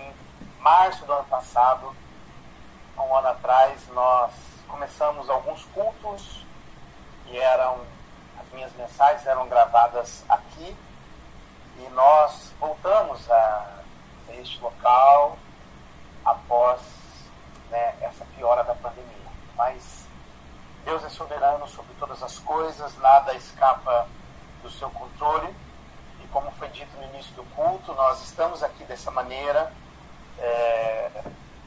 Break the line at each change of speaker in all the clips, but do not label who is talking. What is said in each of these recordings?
assim, março do ano passado, há um ano atrás, nós começamos alguns cultos e eram as minhas mensagens eram gravadas aqui e nós voltamos a este local após né, essa piora da pandemia. Mas Deus é soberano sobre todas as coisas, nada escapa do seu controle. E como foi dito no início do culto, nós estamos aqui dessa maneira é,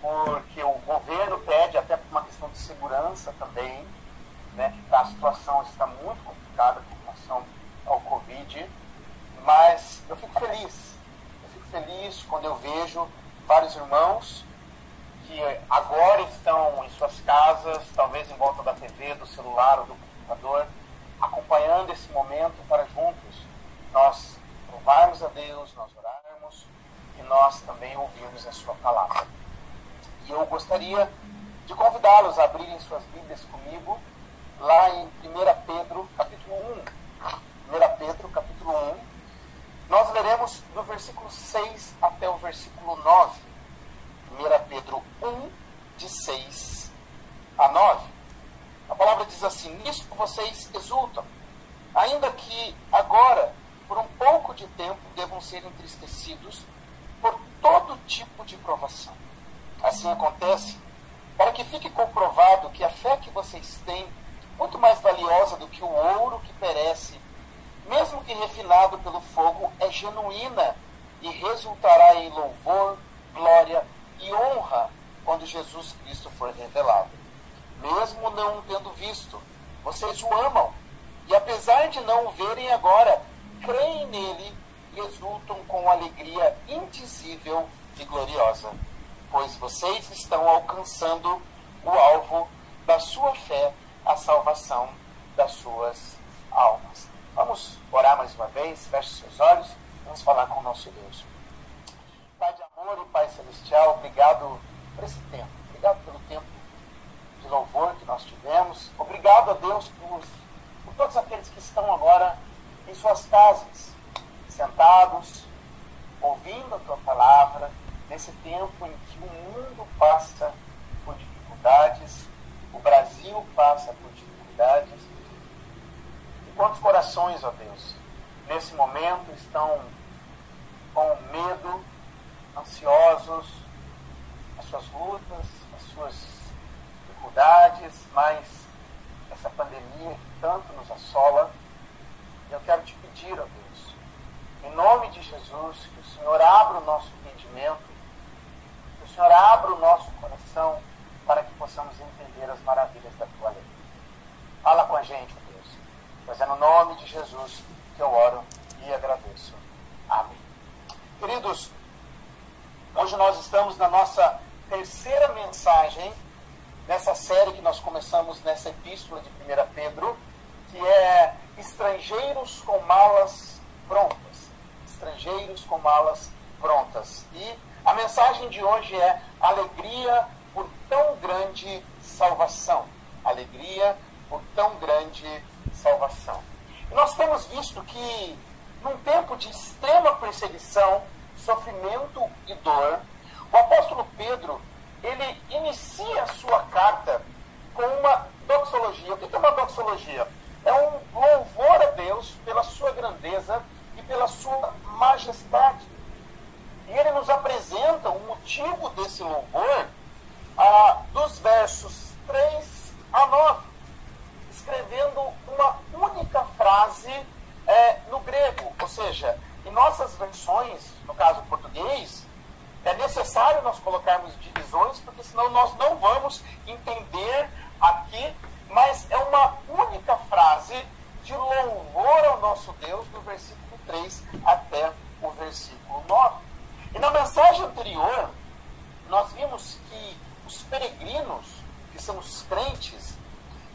porque o governo pede, até por uma questão de segurança também, né, a situação está muito complicada com relação ao Covid, mas eu fico feliz. Eu fico feliz quando eu vejo vários irmãos que agora estão em suas casas, talvez em volta da TV, do celular ou do computador, acompanhando esse momento para juntos nós louvarmos a Deus, nós orarmos nós também ouvirmos a Sua palavra. E eu gostaria de convidá-los a abrirem suas Bíblias comigo lá em 1 Pedro, capítulo 1. 1 Pedro, capítulo 1. Nós leremos do versículo 6 até o versículo 9. 1 Pedro 1, de 6 a 9. A palavra diz assim: Nisso vocês exultam, ainda que agora, por um pouco de tempo, devam ser entristecidos todo tipo de provação. Assim acontece para que fique comprovado que a fé que vocês têm, muito mais valiosa do que o ouro que perece, mesmo que refinado pelo fogo, é genuína e resultará em louvor, glória e honra quando Jesus Cristo for revelado. Mesmo não o tendo visto, vocês o amam e, apesar de não o verem agora, creem nele exultam com alegria indizível e gloriosa, pois vocês estão alcançando o alvo da sua fé, a salvação das suas almas. Vamos orar mais uma vez, feche seus olhos, vamos falar com o nosso Deus. Pai de amor e Pai celestial, obrigado por esse tempo, obrigado pelo tempo de louvor que nós tivemos, obrigado a Deus por, por todos aqueles que estão agora em suas casas, sentados, ouvindo a tua palavra, nesse tempo em que o mundo passa por dificuldades, o Brasil passa por dificuldades. E quantos corações, ó Deus, nesse momento estão com medo, ansiosos, as suas lutas, as suas dificuldades, mas essa pandemia que tanto nos assola. Eu quero te pedir, ó Deus, em nome de Jesus, que o Senhor abra o nosso entendimento, que o Senhor abra o nosso coração para que possamos entender as maravilhas da tua lei. Fala com a gente, ó Deus, pois é no nome de Jesus que eu oro e agradeço. Amém. Queridos, hoje nós estamos na nossa terceira mensagem nessa série que nós começamos nessa epístola de 1 Pedro, que é Estrangeiros com malas prontas. Estrangeiros com malas prontas. E a mensagem de hoje é Alegria por tão grande salvação. Alegria por tão grande salvação. E nós temos visto que num tempo de extrema perseguição, sofrimento e dor, o apóstolo Pedro, ele inicia a sua carta com uma doxologia. O que é uma doxologia? É um louvor a Deus pela sua grandeza e pela sua majestade. E ele nos apresenta o motivo desse louvor ah, dos versos 3 a 9, escrevendo uma única frase é, no grego, ou seja, em nossas versões, no caso português, é necessário nós colocarmos divisões, porque senão nós não vamos entender aqui, mas é uma única frase de louvor ao nosso Deus, do versículo 3 até o versículo 9. E na mensagem anterior, nós vimos que os peregrinos, que são os crentes,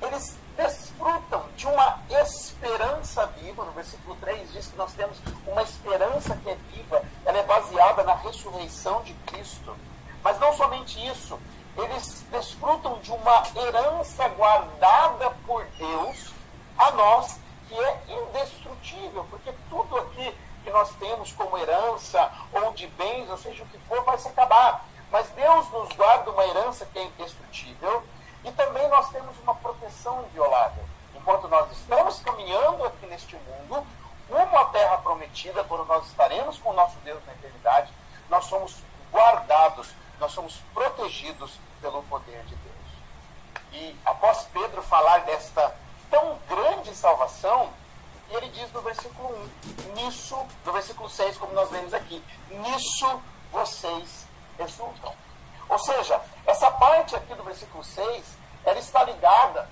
eles desfrutam de uma esperança viva. No versículo 3 diz que nós temos uma esperança que é viva, ela é baseada na ressurreição de Cristo. Mas não somente isso, eles desfrutam de uma herança guardada por Deus a nós, que é indestrutível, porque tudo aqui que nós temos como herança, ou de bens, ou seja o que for, vai se acabar. Mas Deus nos guarda uma herança que é indestrutível e também nós temos uma proteção inviolável. Enquanto nós estamos caminhando aqui neste mundo, rumo à terra prometida, quando nós estaremos com o nosso Deus na eternidade, nós somos guardados, nós somos protegidos pelo poder de Deus. E após Pedro falar desta tão grande salvação, ele diz no versículo 1, nisso, no versículo 6, como nós lemos aqui, nisso vocês exultam. Ou seja, essa parte aqui do versículo 6, ela está ligada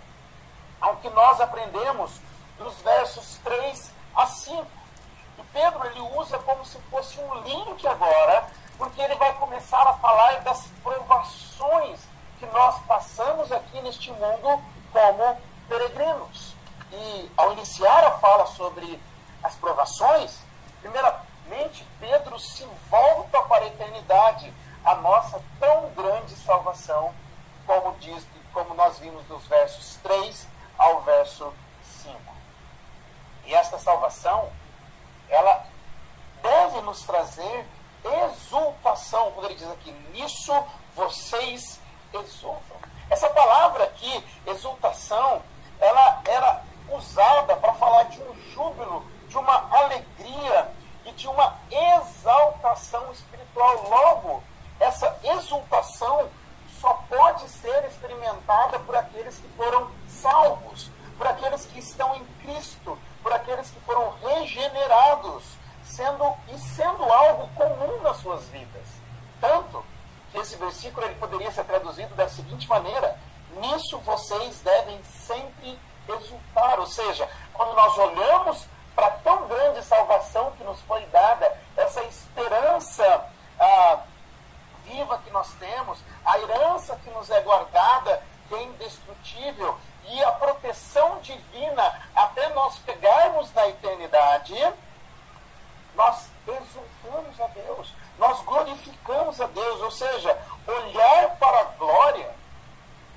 ao que nós aprendemos dos versos 3 a 5. E Pedro ele usa como se fosse um link agora, porque ele vai começar a falar das provações que nós passamos aqui neste mundo como peregrinos. E ao iniciar a fala sobre as provações, primeiramente Pedro se volta para a eternidade, a nossa tão grande salvação, como diz, como nós vimos dos versos 3 ao verso 5. E esta salvação, ela deve nos trazer exultação, quando ele diz aqui, nisso vocês exultam. Essa palavra aqui, exultação, ela era usada para falar de um júbilo, de uma alegria e de uma exaltação espiritual. Logo, essa exultação só pode ser experimentada por aqueles que foram salvos, por aqueles que estão em Cristo, por aqueles que foram regenerados, sendo e sendo algo comum nas suas vidas. Tanto que esse versículo ele poderia ser traduzido da seguinte maneira: nisso vocês devem sempre exultar. Ou seja, quando nós olhamos para tão grande salvação que nos foi dada, essa esperança ah, viva que nós temos, a herança que nos é guardada, que é indestrutível, e a proteção divina até nós pegarmos na eternidade, nós exultamos a Deus, nós glorificamos a Deus, ou seja, olhar para a glória,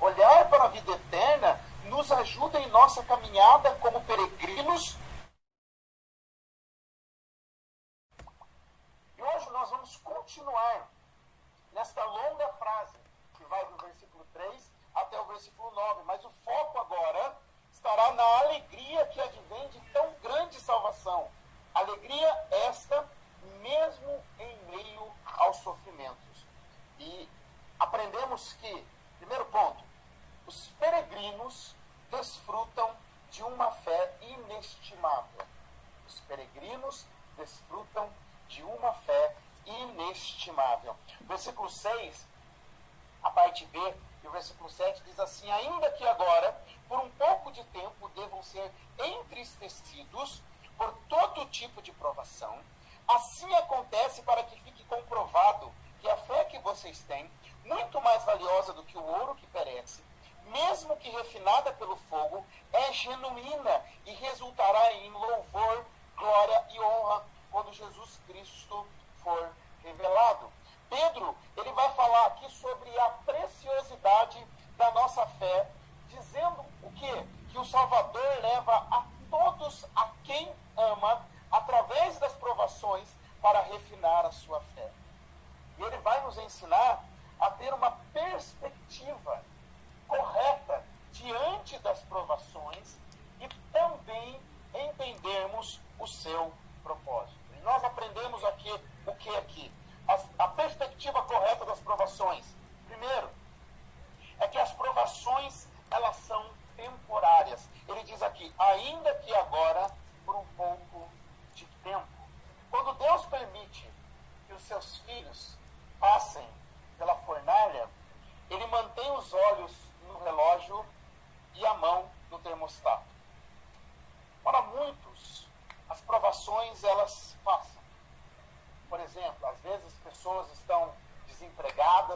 olhar para a vida eterna, nos ajuda em nossa caminhada como peregrinos.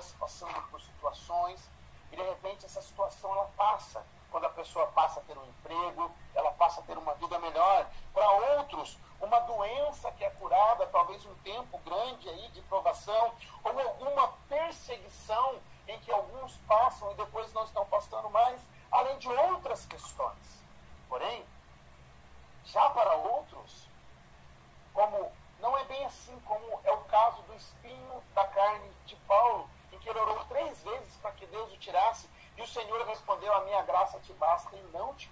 Desempregadas, passando por situações, e de repente essa situação ela passa. Quando a pessoa passa a ter um emprego, ela passa a ter uma vida melhor. Para outros, uma doença que é curada, talvez um tempo grande aí de provação, ou alguma perseguição em que alguns passam e depois não estão passando mais, além de outras questões. Porém, já para outros, como respondeu: A minha graça te não te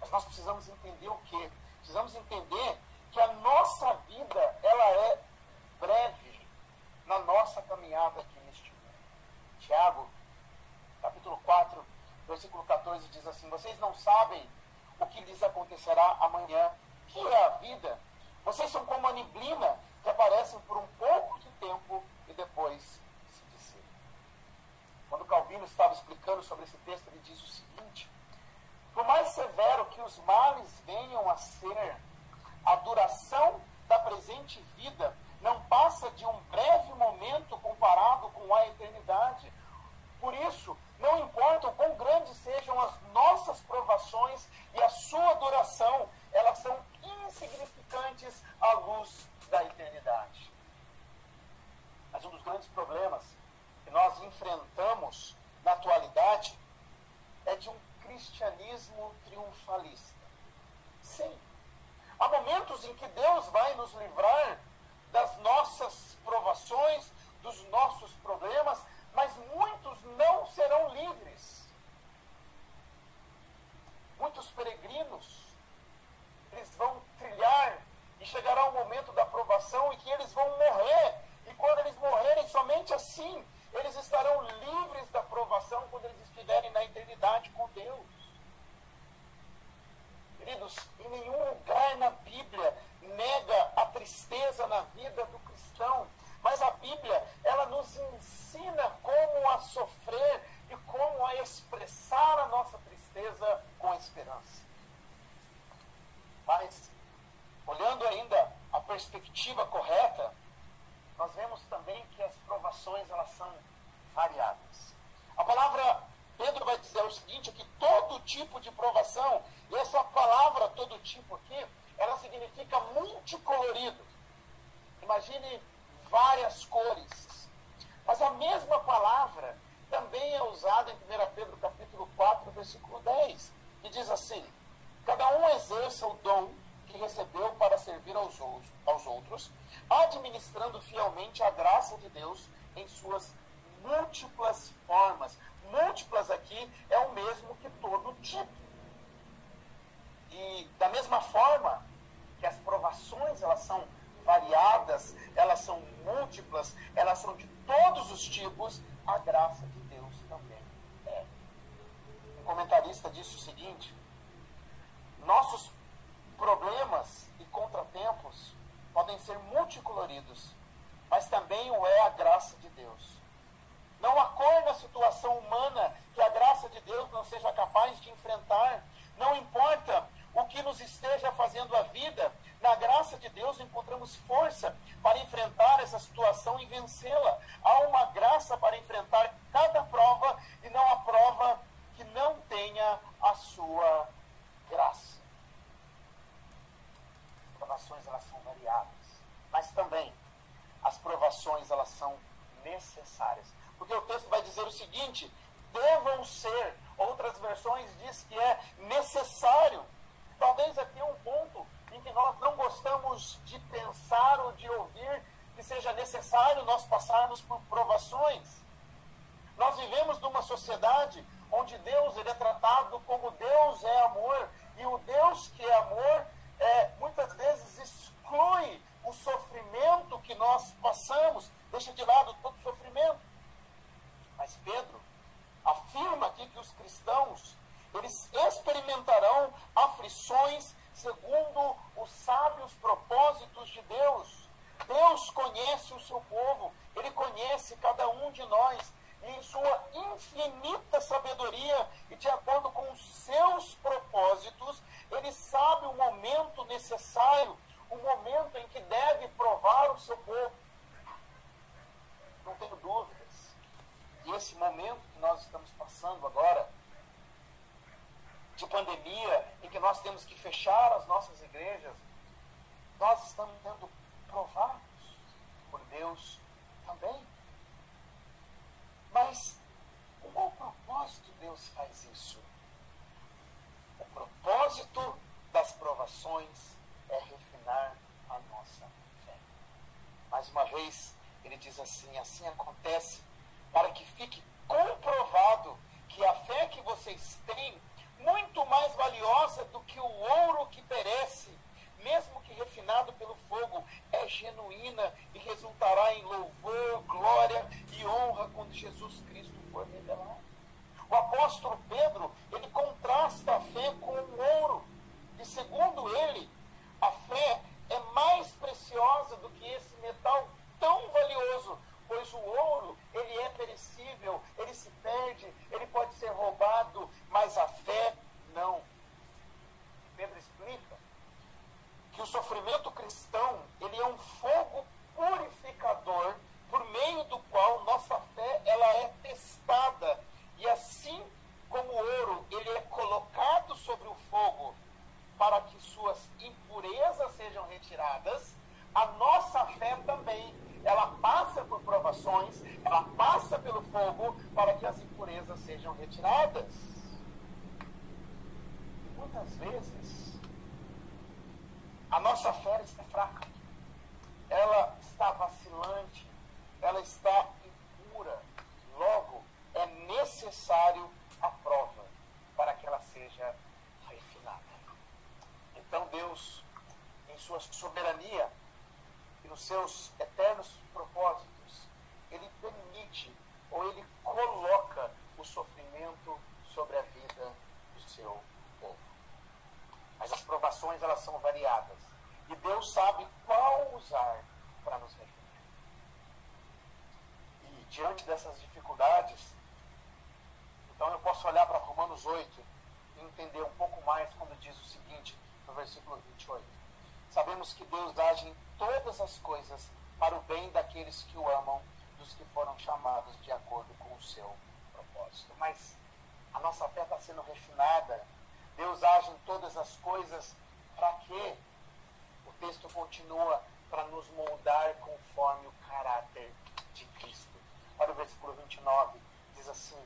Mas nós precisamos entender o quê? Precisamos entender que a nossa vida ela é breve na nossa caminhada aqui neste mundo. Tiago, capítulo 4, versículo 14 diz assim: Vocês não sabem o que lhes acontecerá amanhã, que é a vida. Vocês são como a neblina que aparecem por um pouco de tempo e depois se dissipam. Quando Calvino estava explicando sobre esse texto, ele diz o seguinte: Por mais severo que os males venham a ser, a duração da presente vida não passa de um breve momento comparado com a eternidade. Por isso, não importa o quão grandes sejam as nossas provações e a sua duração, elas são insignificantes à luz da eternidade. Mas um dos grandes problemas que nós enfrentamos na atualidade é de um cristianismo triunfalista. Sim, há momentos em que Deus vai nos livrar das nossas provações, dos nossos problemas, mas muitos não serão livres. Muitos peregrinos, eles vão trilhar e chegará o momento da provação e que eles vão morrer. E quando eles morrerem, somente assim eles estarão livres da provação quando eles estiverem na eternidade com Deus. Sociedade onde Deus ele é tratado como Deus é amor, e o Deus que é amor é, muitas vezes exclui o sofrimento que nós passamos, deixa de lado todo sofrimento. Mas Pedro afirma aqui que os cristãos eles experimentarão aflições segundo os sábios propósitos de Deus. Deus conhece o seu povo, ele conhece cada um de nós, em sua infinita sabedoria e de acordo com os seus propósitos, ele sabe o momento necessário, o momento em que deve provar o seu povo. Não tenho dúvidas. E esse momento que nós estamos passando agora, de pandemia, em que nós temos que fechar as nossas igrejas, nós estamos sendo provados por Deus também. Mas com qual propósito Deus faz isso? O propósito das provações é refinar a nossa fé. Mais uma vez, ele diz assim: assim acontece para que fique comprovado que a fé vocês têm, muito mais valiosa do que o ouro que perece, mesmo que refinado pelo fogo, é genuína e resultará em louvor, honra quando Jesus Cristo for revelado. O apóstolo Pedro, ele contrasta a fé com o ouro. E segundo ele, a fé é mais preciosa do que esse metal tão valioso, pois o ouro, ele é perecível, ele se perde, ele pode ser roubado, mas a fé não. Pedro explica que o sofrimento cristão, ele é um fogo purificador por meio do qual nossa fé ela é testada e assim como o ouro ele é colocado sobre o fogo para que suas impurezas sejam retiradas, a nossa fé também, ela passa por provações, ela passa pelo fogo para que as impurezas sejam retiradas. E muitas vezes a nossa fé está fraca, ela está vacilante, ela está impura. Logo, é necessário a prova para que ela seja refinada. Então Deus, em sua soberania e nos seus eternos propósitos, ele permite ou ele coloca o sofrimento sobre a vida do seu povo. Mas as provações elas são variadas e Deus sabe qual usar para nos refinar. E diante dessas dificuldades, então eu posso olhar para Romanos 8 e entender um pouco mais quando diz o seguinte, no versículo 28. Sabemos que Deus age em todas as coisas para o bem daqueles que o amam, dos que foram chamados de acordo com o seu propósito. Mas a nossa fé está sendo refinada. Deus age em todas as coisas para quê? O texto continua para nos moldar conforme o caráter de Cristo. Olha o versículo 29, diz assim: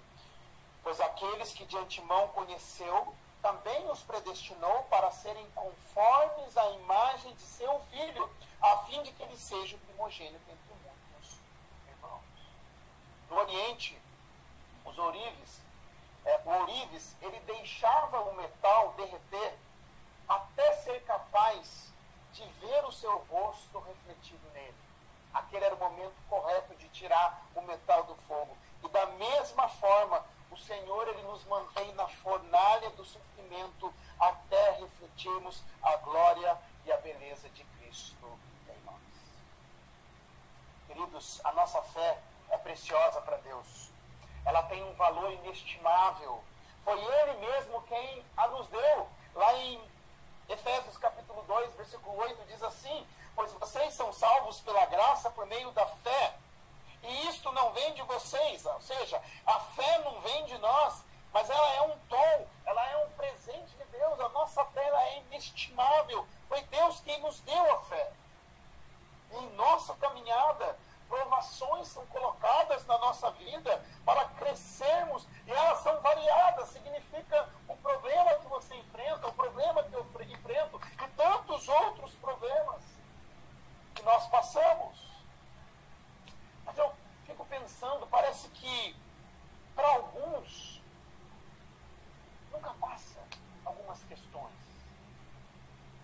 Pois aqueles que de antemão conheceu, também os predestinou para serem conformes à imagem de seu filho, a fim de que ele seja o primogênito entre muitos irmãos. No Oriente, os ourives, é, o ourives, ele deixava o metal derreter até ser capaz de ver o seu rosto refletido nele. Aquele era o momento correto de tirar o metal do fogo. E da mesma forma, o Senhor ele nos mantém na fornalha do sofrimento até refletirmos a glória e a beleza de Cristo em nós. Queridos, a nossa fé é preciosa para Deus. Ela tem um valor inestimável. Foi Ele mesmo quem a nos deu. Lá em Efésios capítulo 2, versículo 8, diz assim: Pois vocês são salvos pela graça por meio da fé. E isto não vem de vocês, ou seja, a fé não vem de nós, mas ela é um tom, ela é um presente de Deus. A nossa fé é inestimável. Foi Deus quem nos deu a fé. Em nossa caminhada, provações são colocadas na nossa vida para crescermos e elas são variadas. Significa o problema que você enfrenta, o problema que eu enfrento e tantos outros problemas que nós passamos. Mas eu fico pensando, parece que para alguns nunca passa algumas questões.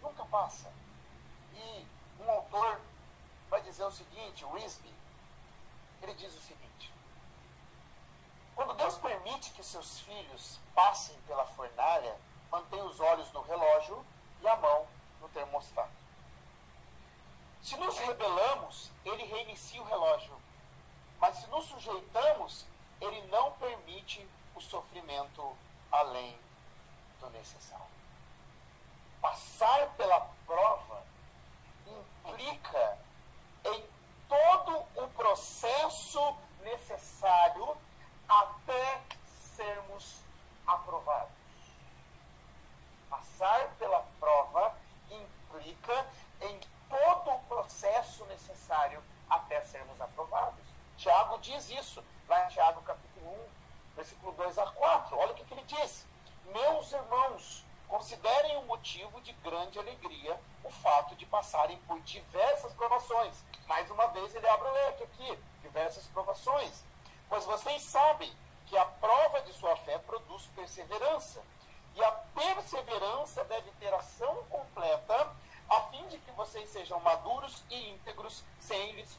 Nunca passa. E um autor dizer o seguinte, o Risby, ele diz o seguinte: Quando Deus permite que seus filhos passem pela fornalha, mantém os olhos no relógio e a mão no termostato. Se nos rebelamos, ele reinicia o relógio. Mas se nos sujeitamos, ele não permite o sofrimento além do necessário.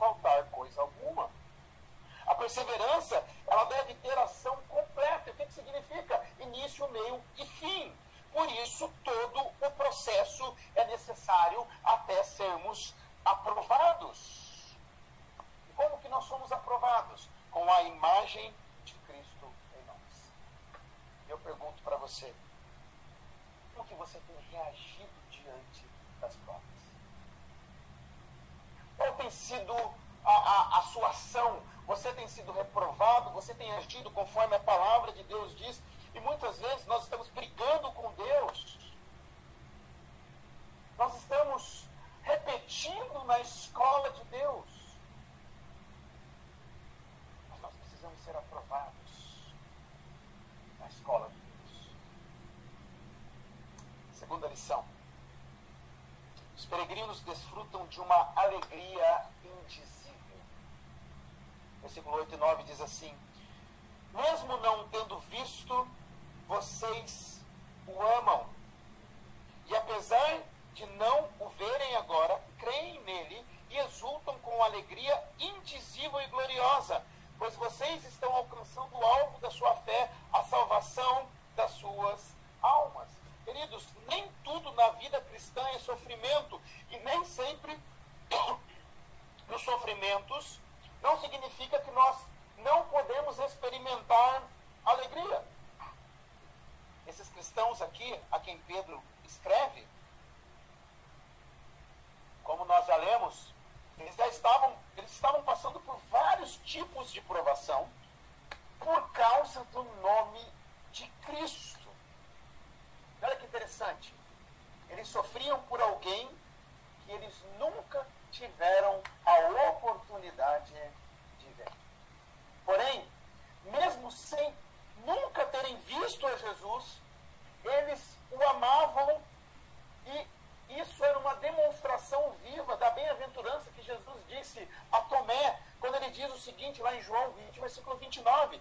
faltar coisa alguma. A perseverança, ela deve ter ação completa. O que, que significa? Início, meio e fim. Por isso, todo o processo é necessário até sermos aprovados. E como que nós somos aprovados? Com a imagem de Cristo em nós. Eu pergunto para você, como que você tem reagido diante das provas? sido a, a, a sua ação, você tem sido reprovado, você tem agido conforme a palavra de Deus diz, e muitas vezes nós estamos brigando com Deus. Nós estamos repetindo na escola de Deus. Mas nós precisamos ser aprovados na escola de Deus. Segunda lição. Os peregrinos desfrutam de uma alegria indizível. Versículo 8 e 9 diz assim: Mesmo lá em João 20, versículo 29,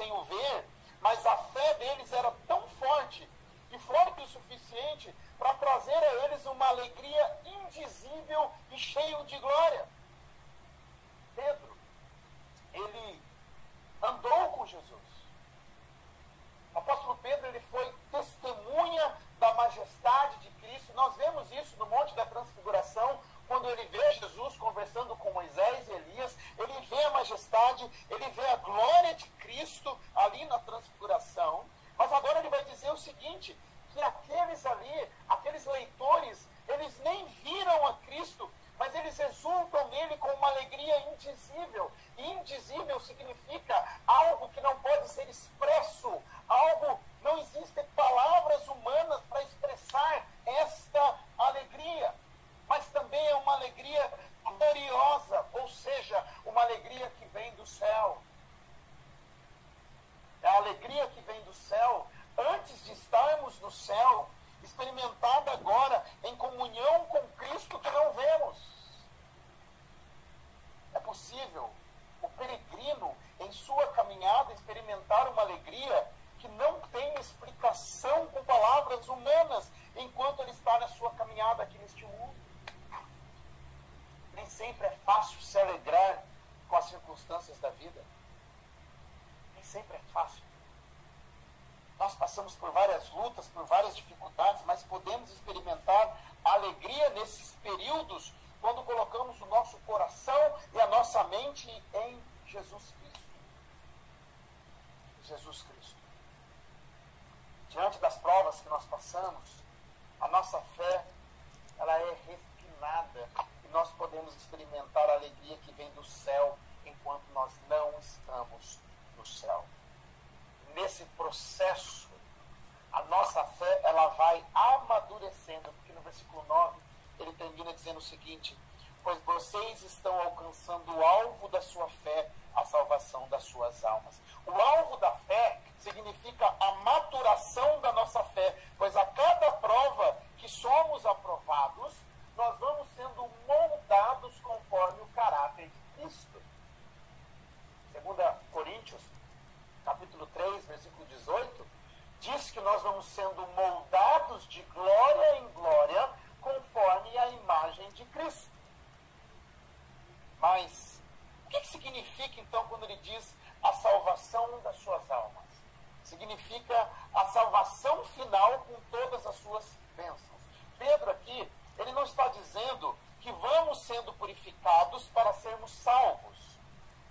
sem o ver, o seguinte: pois vocês estão alcançando o alvo da sua fé, a salvação das suas almas. O alvo da fé significa a maturação da nossa fé, pois a cada prova que somos aprovados, nós vamos sendo moldados conforme o caráter de Cristo. Segunda Coríntios, capítulo 3, versículo 18, diz que nós vamos sendo moldados de glória em glória conforme a imagem de Cristo. Mas o que, que significa então quando ele diz a salvação das suas almas? Significa a salvação final com todas as suas bênçãos. Pedro aqui, ele não está dizendo que vamos sendo purificados para sermos salvos.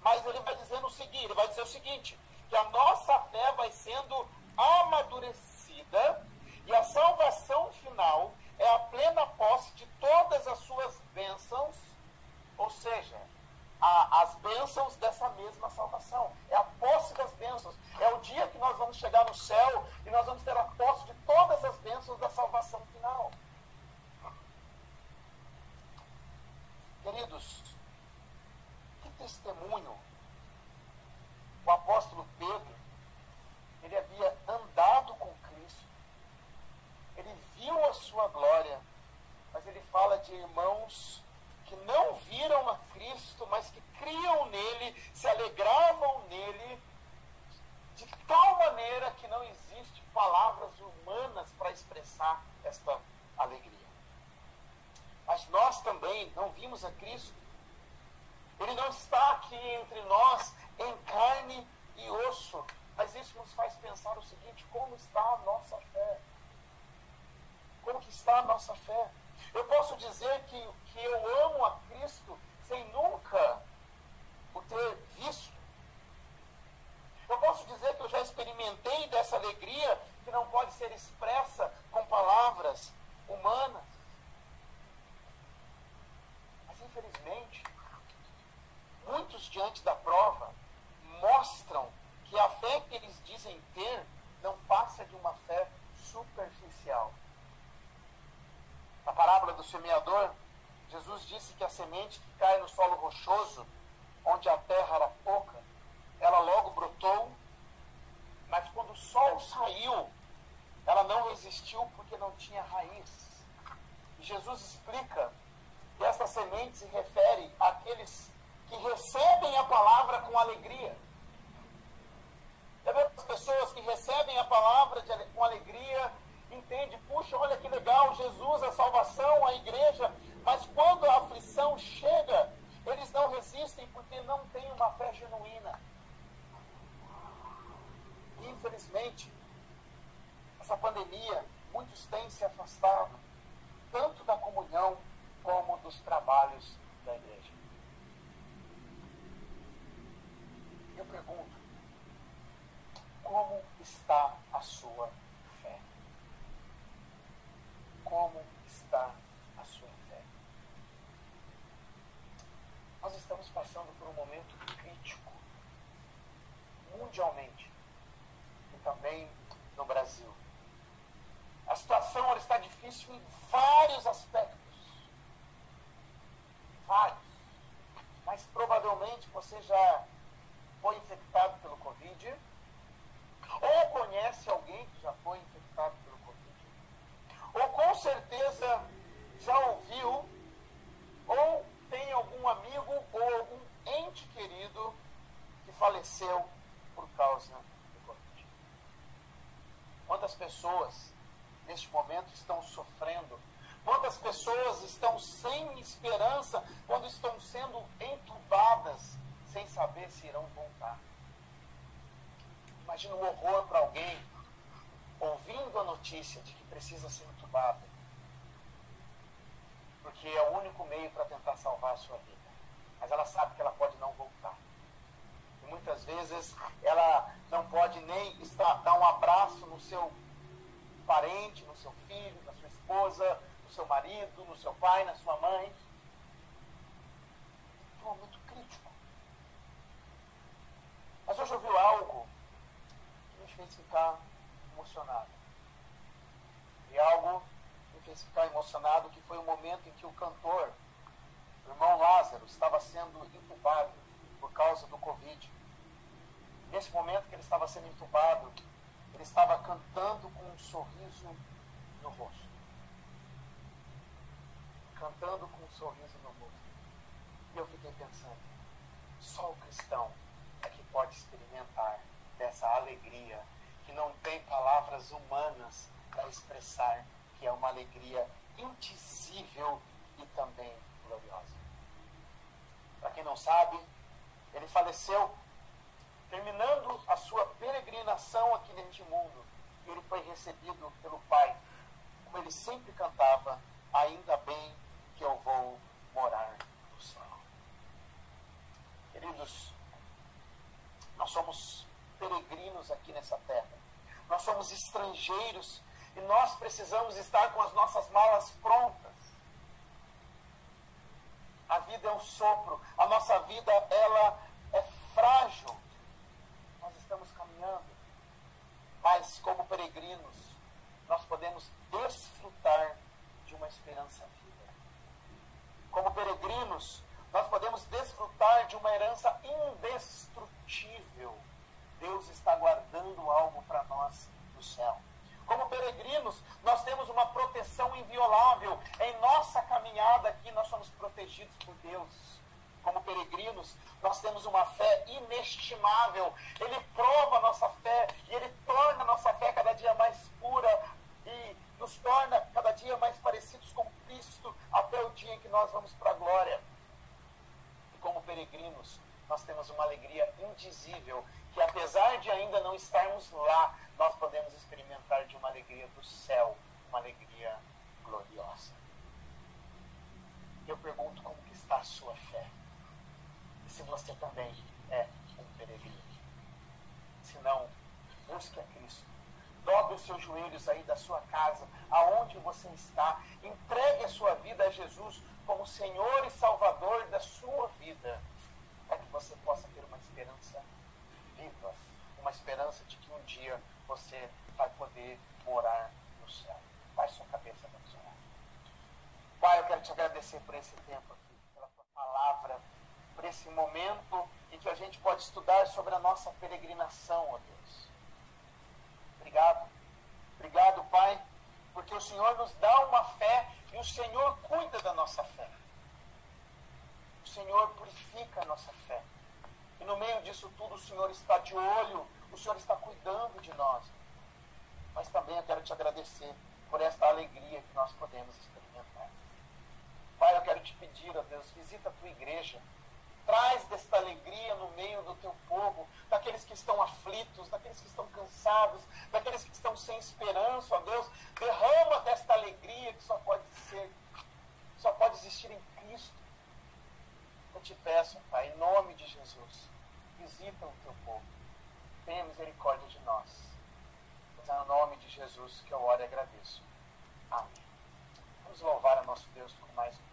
Mas ele vai dizendo o seguinte, ele vai dizer o seguinte, que a nossa fé vai sendo amadurecida e a salvação final é a plena posse de todas as suas bênçãos, ou seja, a, as bênçãos dessa mesma salvação. É a posse das bênçãos. É o dia que nós vamos chegar no céu e nós vamos ter a posse de todas as bênçãos da salvação final. Queridos, que testemunho o apóstolo Pedro, ele havia andado com Cristo, ele viu a sua glória, mas ele fala de irmãos que não viram a Cristo, mas que criam nele, se alegravam nele, de tal maneira que não existe palavras humanas para expressar esta alegria. Mas nós também não vimos a Cristo. Ele não está aqui entre nós em carne e osso. Mas isso nos faz pensar o seguinte: como está a nossa fé? Como que está a nossa fé? Eu posso dizer que, que eu amo a Cristo sem nunca o ter visto. Eu posso dizer que eu já experimentei dessa alegria que não pode ser expressa com palavras humanas. Mas infelizmente, muitos diante da prova mostram que a fé que eles dizem ter não passa de uma fé superficial. Na parábola do semeador, Jesus disse que a semente que cai no solo rochoso, onde a terra era pouca, ela logo brotou, mas quando o sol saiu, ela não resistiu porque não tinha raiz. E Jesus explica que essa semente se refere àqueles que recebem a palavra com alegria. As pessoas que recebem a palavra de, com alegria, entende, puxa, olha que legal, Jesus, a salvação, a igreja, mas quando a aflição chega, eles não resistem porque não têm uma fé genuína. Infelizmente, essa pandemia, muitos têm se afastado, tanto da comunhão como dos trabalhos da igreja. Eu pergunto, como está a sua fé? Como está a sua fé? Nós estamos passando por um momento crítico, mundialmente, e também no Brasil. A situação ela está difícil em vários aspectos. Vários. Mas provavelmente você já foi infectado pelo Covid ou conhece alguém que já foi infectado pelo Covid, ou com certeza já ouviu, ou tem algum amigo ou algum ente querido que faleceu por causa do Covid. Quantas pessoas neste momento estão sofrendo? Quantas pessoas estão sem esperança quando estão sendo entubadas sem saber se irão voltar? Imagina o horror para alguém ouvindo a notícia de que precisa ser entubado. Porque é o único meio para tentar salvar a sua vida. Mas ela sabe que ela pode não voltar. E muitas vezes ela não pode nem estar, dar um abraço no seu parente, no seu filho, na sua esposa, no seu marido, no seu pai, na sua mãe. É um momento crítico. Mas hoje ouviu algo fez ficar emocionado. E algo, fez ficar emocionado, que foi o momento em que o cantor, o irmão Lázaro, estava sendo entubado por causa do Covid. Nesse momento que ele estava sendo entubado, ele estava cantando com um sorriso no rosto. Cantando com um sorriso no rosto. E eu fiquei pensando, só o cristão é que pode experimentar dessa alegria que não tem palavras humanas para expressar, que é uma alegria indizível e também gloriosa. Para quem não sabe, ele faleceu terminando a sua peregrinação aqui neste mundo. Ele foi recebido pelo Pai, como ele sempre cantava: Ainda bem que eu vou morar no céu. Queridos, nós somos peregrinos aqui nessa terra. Somos estrangeiros e nós precisamos estar com as nossas malas prontas. A vida é um sopro, a nossa vida ela é frágil. Nós estamos caminhando, mas como peregrinos, nós podemos desfrutar de uma esperança viva. Como peregrinos, nós podemos desfrutar de uma herança indestrutível. Deus está guardando algo para nós no céu. Como peregrinos, nós temos uma proteção inviolável. Em nossa caminhada aqui, nós somos protegidos por Deus. Como peregrinos, nós temos uma fé inestimável. Ele prova a nossa fé e ele torna a nossa fé cada dia mais pura e nos torna cada dia mais parecidos com Cristo até o dia em que nós vamos para a glória como peregrinos, nós temos uma alegria indizível, que apesar de ainda não estarmos lá, nós podemos experimentar de uma alegria do céu, uma alegria gloriosa. Eu pergunto como que está a sua fé. E se você também é um peregrino. Se não, busque a Cristo. Dobre os seus joelhos aí da sua casa, aonde você está. Entregue a sua vida a Jesus como Senhor e Salvador da sua vida, para que você possa ter uma esperança viva, uma esperança de que um dia você vai poder morar no céu. Baixe sua cabeça, vamos orar. Pai, eu quero te agradecer por esse tempo aqui, pela tua palavra, por esse momento em que a gente pode estudar sobre a nossa peregrinação, ó Deus. Obrigado. Obrigado, Pai, porque o Senhor nos dá uma fé e o Senhor cuida da nossa fé. O Senhor purifica a nossa fé. E no meio disso tudo, o Senhor está de olho, o Senhor está cuidando de nós. Mas também eu quero te agradecer por esta alegria que nós podemos experimentar. Pai, eu quero te pedir, ó Deus, visita a tua igreja. Traz desta alegria no meio do teu povo, daqueles que estão aflitos, daqueles que estão cansados, daqueles que estão sem esperança, ó Deus. Derrama desta alegria que só pode ser, só pode existir em Cristo. Eu te peço, Pai, em nome de Jesus, visita o teu povo. Tenha misericórdia de nós. É no nome de Jesus que eu oro e agradeço. Amém. Vamos louvar a nosso Deus com mais um